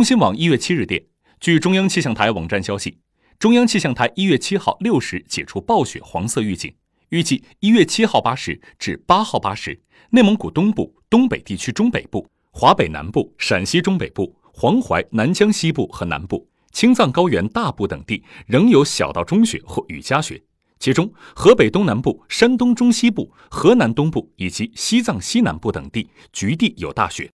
中新网一月七日电据中央气象台网站消息中央气象台一月七号六时解除暴雪黄色预警预计一月七号八时至八号八时内蒙古东部东北地区中北部华北南部陕西中北部黄淮南疆西部和南部青藏高原大部等地仍有小到中雪或雨夹雪。其中河北东南部山东中西部河南东部以及西藏西南部等地局地有大雪。